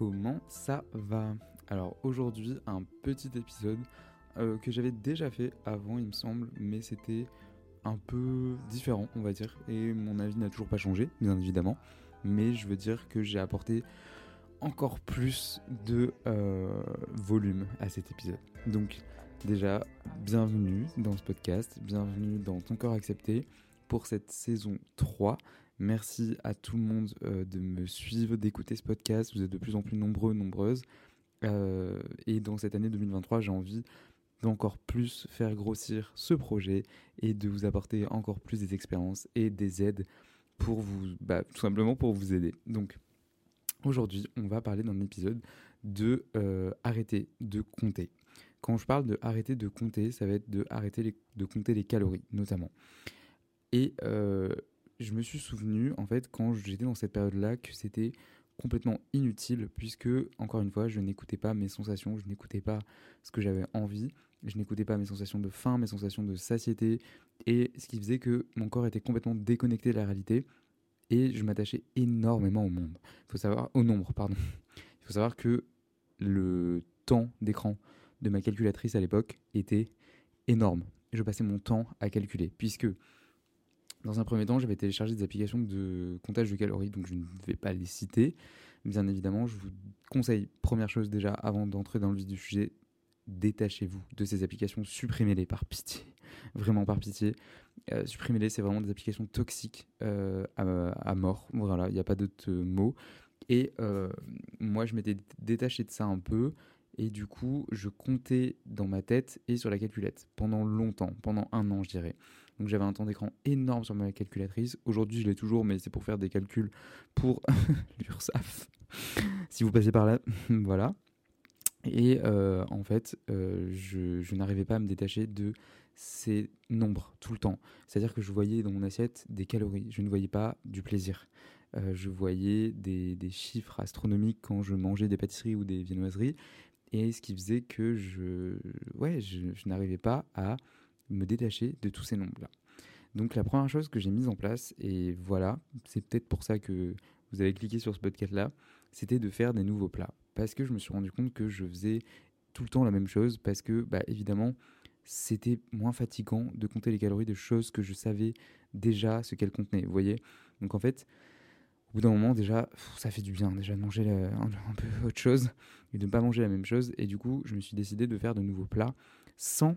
Comment ça va Alors aujourd'hui un petit épisode euh, que j'avais déjà fait avant il me semble, mais c'était un peu différent on va dire, et mon avis n'a toujours pas changé bien évidemment, mais je veux dire que j'ai apporté encore plus de euh, volume à cet épisode. Donc déjà, bienvenue dans ce podcast, bienvenue dans Ton corps accepté pour cette saison 3. Merci à tout le monde euh, de me suivre, d'écouter ce podcast. Vous êtes de plus en plus nombreux, nombreuses. Euh, et dans cette année 2023, j'ai envie d'encore plus faire grossir ce projet et de vous apporter encore plus des expériences et des aides pour vous, bah, tout simplement pour vous aider. Donc aujourd'hui, on va parler d'un épisode de euh, arrêter de compter. Quand je parle de arrêter de compter, ça va être de arrêter de compter les calories notamment. Et je me suis souvenu, en fait, quand j'étais dans cette période-là, que c'était complètement inutile, puisque, encore une fois, je n'écoutais pas mes sensations, je n'écoutais pas ce que j'avais envie, je n'écoutais pas mes sensations de faim, mes sensations de satiété, et ce qui faisait que mon corps était complètement déconnecté de la réalité, et je m'attachais énormément au monde. Il faut savoir, au nombre, pardon. Il faut savoir que le temps d'écran de ma calculatrice à l'époque était énorme. Je passais mon temps à calculer, puisque dans un premier temps, j'avais téléchargé des applications de comptage de calories, donc je ne vais pas les citer. Bien évidemment, je vous conseille, première chose déjà, avant d'entrer dans le vif du sujet, détachez-vous de ces applications, supprimez-les par pitié, vraiment par pitié. Euh, supprimez-les, c'est vraiment des applications toxiques euh, à, mort, voilà, il n'y a pas d'autre mot. Et euh, moi, je m'étais détaché de ça un peu, et du coup, je comptais dans ma tête et sur la calculette pendant longtemps, pendant un an, je dirais. Donc j'avais un temps d'écran énorme sur ma calculatrice. Aujourd'hui, je l'ai toujours, mais c'est pour faire des calculs pour l'URSSAF. si vous passez par là, voilà. Et euh, en fait, euh, je, n'arrivais pas à me détacher de ces nombres tout le temps. C'est-à-dire que je voyais dans mon assiette des calories. Je ne voyais pas du plaisir. Euh, je voyais des, chiffres astronomiques quand je mangeais des pâtisseries ou des viennoiseries. Et ce qui faisait que je, ouais, je n'arrivais pas à me détacher de tous ces nombres-là. Donc la première chose que j'ai mise en place, et voilà, c'est peut-être pour ça que vous avez cliqué sur ce podcast-là, c'était de faire des nouveaux plats. Parce que je me suis rendu compte que je faisais tout le temps la même chose, parce que, bah, évidemment, c'était moins fatigant de compter les calories de choses que je savais déjà ce qu'elles contenaient, vous voyez? Donc en fait, au bout d'un moment, déjà, ça fait du bien déjà de manger un, un peu autre chose et de ne pas manger la même chose. Et du coup, je me suis décidé de faire de nouveaux plats sans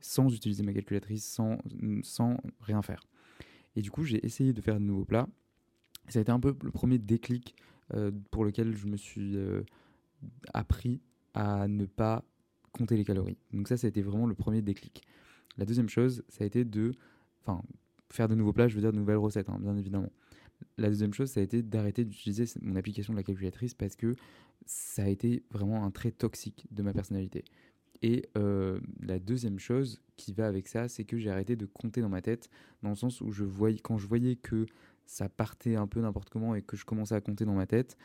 sans utiliser ma calculatrice, sans, sans rien faire. Et du coup, j'ai essayé de faire de nouveaux plats. Ça a été un peu le premier déclic euh, pour lequel je me suis euh, appris à ne pas compter les calories. Donc ça, ça a été vraiment le premier déclic. La deuxième chose, ça a été de... Enfin, faire de nouveaux plats, je veux dire de nouvelles recettes, hein, bien évidemment. La deuxième chose, ça a été d'arrêter d'utiliser mon application de la calculatrice parce que ça a été vraiment un trait toxique de ma personnalité. Et euh, la deuxième chose qui va avec ça, c'est que j'ai arrêté de compter dans ma tête, dans le sens où je voyais, quand je voyais que ça partait un peu n'importe comment et que je commençais à compter dans ma tête,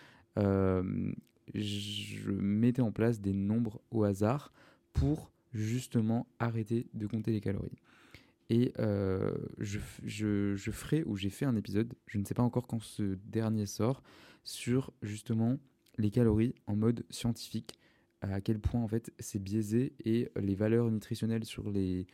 je mettais en place des nombres au hasard pour justement arrêter de compter les calories. Et je, je, ferai, ou j'ai fait un épisode, je ne sais pas encore quand ce dernier sort, sur justement les calories en mode scientifique, à quel point en fait c'est biaisé et les valeurs nutritionnelles sur les,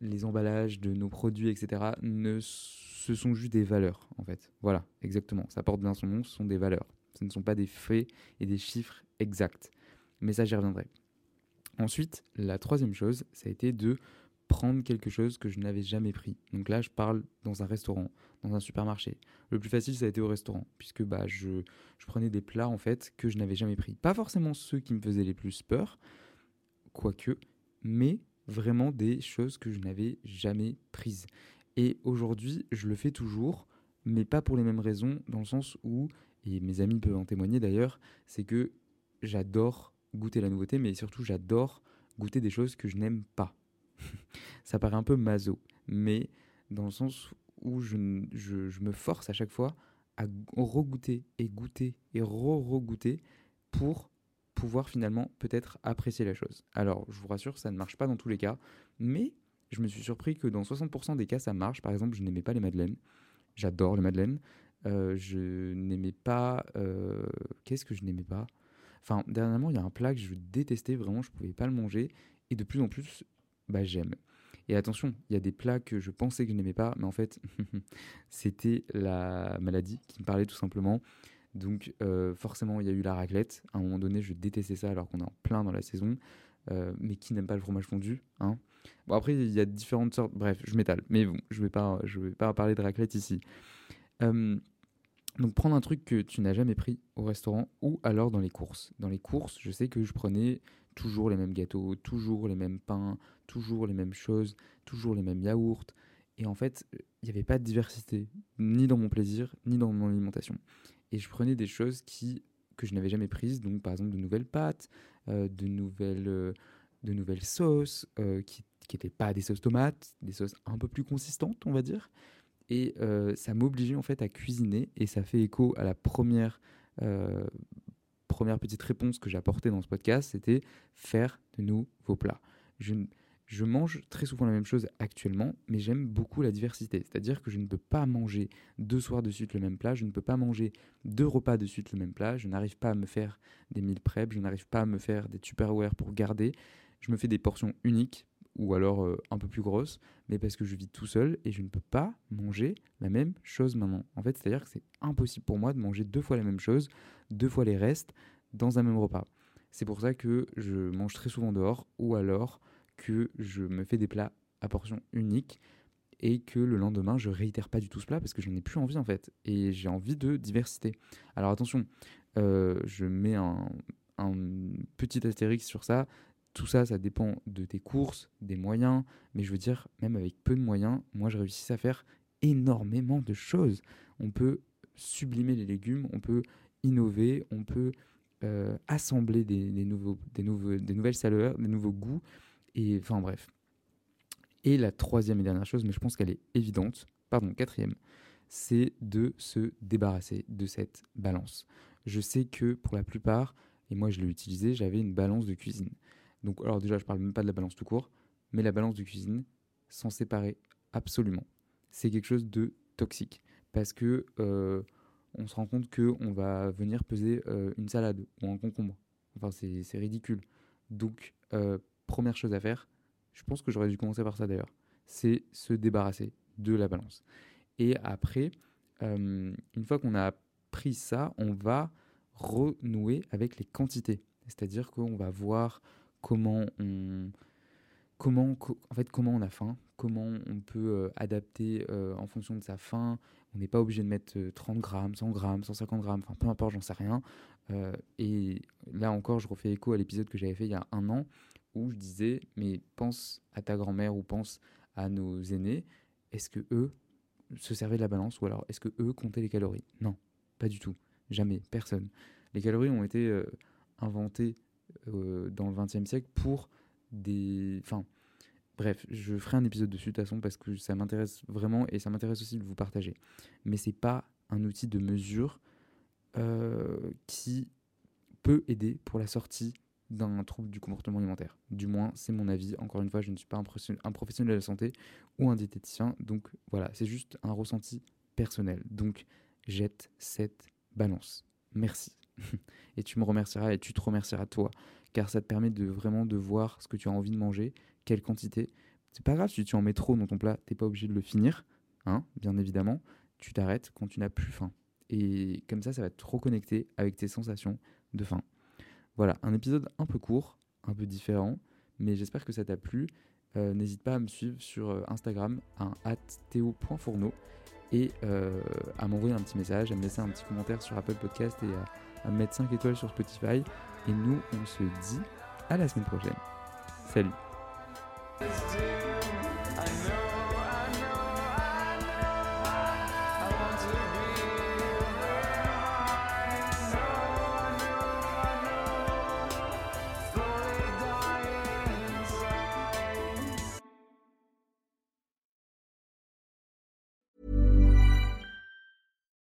les emballages de nos produits, etc., ne, ce sont juste des valeurs en fait. Voilà, exactement. Ça porte bien son nom, ce sont des valeurs. Ce ne sont pas des faits et des chiffres exacts. Mais ça, j'y reviendrai. Ensuite, la troisième chose, ça a été de prendre quelque chose que je n'avais jamais pris. Donc là, je parle dans un restaurant, dans un supermarché. Le plus facile, ça a été au restaurant, puisque bah, je, je prenais des plats en fait que je n'avais jamais pris. Pas forcément ceux qui me faisaient les plus peur, quoique, mais vraiment des choses que je n'avais jamais prises. Et aujourd'hui, je le fais toujours, mais pas pour les mêmes raisons, dans le sens où, et mes amis peuvent en témoigner d'ailleurs, c'est que j'adore goûter la nouveauté, mais surtout j'adore goûter des choses que je n'aime pas. ça paraît un peu maso, mais dans le sens où je, me force à chaque fois à regoûter et goûter et re-regoûter pour pouvoir finalement peut-être apprécier la chose. Alors, je vous rassure, ça ne marche pas dans tous les cas, mais je me suis surpris que dans 60% des cas, ça marche. Par exemple, je n'aimais pas les madeleines. J'adore les madeleines. Euh, je n'aimais pas... Euh, qu'est-ce que je n'aimais pas? Enfin, dernièrement, il y a un plat que je détestais, vraiment, je pouvais pas le manger. Et de plus en plus, bah, j'aime. Et attention, il y a des plats que je pensais que je n'aimais pas, mais en fait, c'était la maladie qui me parlait tout simplement. Donc euh, forcément, il y a eu la raclette. À un moment donné, je détestais ça alors qu'on est en plein dans la saison. Euh, mais qui n'aime pas le fromage fondu hein Bon après, il y a différentes sortes. Bref, je m'étale. Mais bon, je ne vais, pas, vais pas parler de raclette ici. Euh, donc prendre un truc que tu n'as jamais pris au restaurant ou alors dans les courses. Dans les courses, je sais que je prenais toujours les mêmes gâteaux, toujours les mêmes pains, toujours les mêmes choses, toujours les mêmes yaourts. Et en fait, il n'y avait pas de diversité, ni dans mon plaisir, ni dans mon alimentation. Et je prenais des choses qui, que je n'avais jamais prises, donc par exemple de nouvelles pâtes, euh, de, nouvelles, euh, de nouvelles sauces, euh, qui n'étaient pas des sauces tomates, des sauces un peu plus consistantes, on va dire. Et ça m'obligeait en fait à cuisiner, et ça fait écho à la première première petite réponse que j'ai apportée dans ce podcast, c'était faire de nouveaux plats. Je, je mange très souvent la même chose actuellement, mais j'aime beaucoup la diversité. C'est-à-dire que je ne peux pas manger deux soirs de suite le même plat, je ne peux pas manger deux repas de suite le même plat, je n'arrive pas à me faire des meal prep, je n'arrive pas à me faire des tupperware pour garder. Je me fais des portions uniques ou alors euh, un peu plus grosses, mais parce que je vis tout seul et je ne peux pas manger la même chose maintenant. En fait, c'est-à-dire que c'est impossible pour moi de manger deux fois la même chose, deux fois les restes dans un même repas. C'est pour ça que je mange très souvent dehors ou alors que je me fais des plats à portions uniques et que le lendemain je réitère pas du tout ce plat parce que j'en ai plus envie en fait et j'ai envie de diversité. Alors attention, euh, je mets un, un, petit astérix sur ça. Tout ça, ça dépend de tes courses, des moyens, mais je veux dire, même avec peu de moyens, moi je réussis à faire énormément de choses. On peut sublimer les légumes, on peut innover, on peut euh, assembler des, nouveaux, des, nouvelles saveurs, des nouveaux goûts, et enfin bref. Et la troisième et dernière chose, mais je pense qu'elle est évidente, pardon, quatrième, c'est de se débarrasser de cette balance. Je sais que pour la plupart, et moi je l'ai utilisé, j'avais une balance de cuisine. Donc alors déjà, je parle même pas de la balance tout court, mais la balance de cuisine, s'en séparer absolument. C'est quelque chose de toxique parce que euh, on se rend compte que on va venir peser euh, une salade ou un concombre. Enfin, c'est ridicule. Donc, euh, première chose à faire, je pense que j'aurais dû commencer par ça d'ailleurs, c'est se débarrasser de la balance. Et après, une fois qu'on a pris ça, on va renouer avec les quantités. C'est-à-dire qu'on va voir comment on, comment, en fait, comment on a faim, comment on peut adapter en fonction de sa faim, on n'est pas obligé de mettre 30 euh, grammes, 100 grammes, 150 grammes, enfin peu importe, j'en sais rien. Euh, et là encore, je refais écho à l'épisode que j'avais fait il y a un an où je disais, mais pense à ta grand-mère ou pense à nos aînés, est-ce que eux se servaient de la balance ou alors est-ce que eux comptaient les calories? Non, pas du tout, jamais, personne. Les calories ont été euh, inventées dans le XXe siècle pour des, enfin, Bref, je ferai un épisode dessus de toute façon parce que ça m'intéresse vraiment et ça m'intéresse aussi de vous partager. Mais c'est pas un outil de mesure euh, qui peut aider pour la sortie d'un trouble du comportement alimentaire. Du moins, c'est mon avis. Encore une fois, je ne suis pas un professionnel de la santé ou un diététicien. Donc voilà, c'est juste un ressenti personnel. Donc jette cette balance. Merci. et tu me remercieras et tu te remercieras toi, car ça te permet de vraiment de voir ce que tu as envie de manger, quelle quantité. C'est pas grave si tu en mets trop dans ton plat, t'es pas obligé de le finir, hein, bien évidemment. Tu t'arrêtes quand tu n'as plus faim. Et comme ça, ça va te reconnecter avec tes sensations de faim. Voilà, un épisode un peu court, un peu différent, mais j'espère que ça t'a plu. Euh, n'hésite pas à me suivre sur euh, Instagram, à théo.fourneau, et euh, à m'envoyer un petit message, à me laisser un petit commentaire sur Apple Podcast et à, à me mettre 5 étoiles sur Spotify. Et nous, on se dit à la semaine prochaine. Salut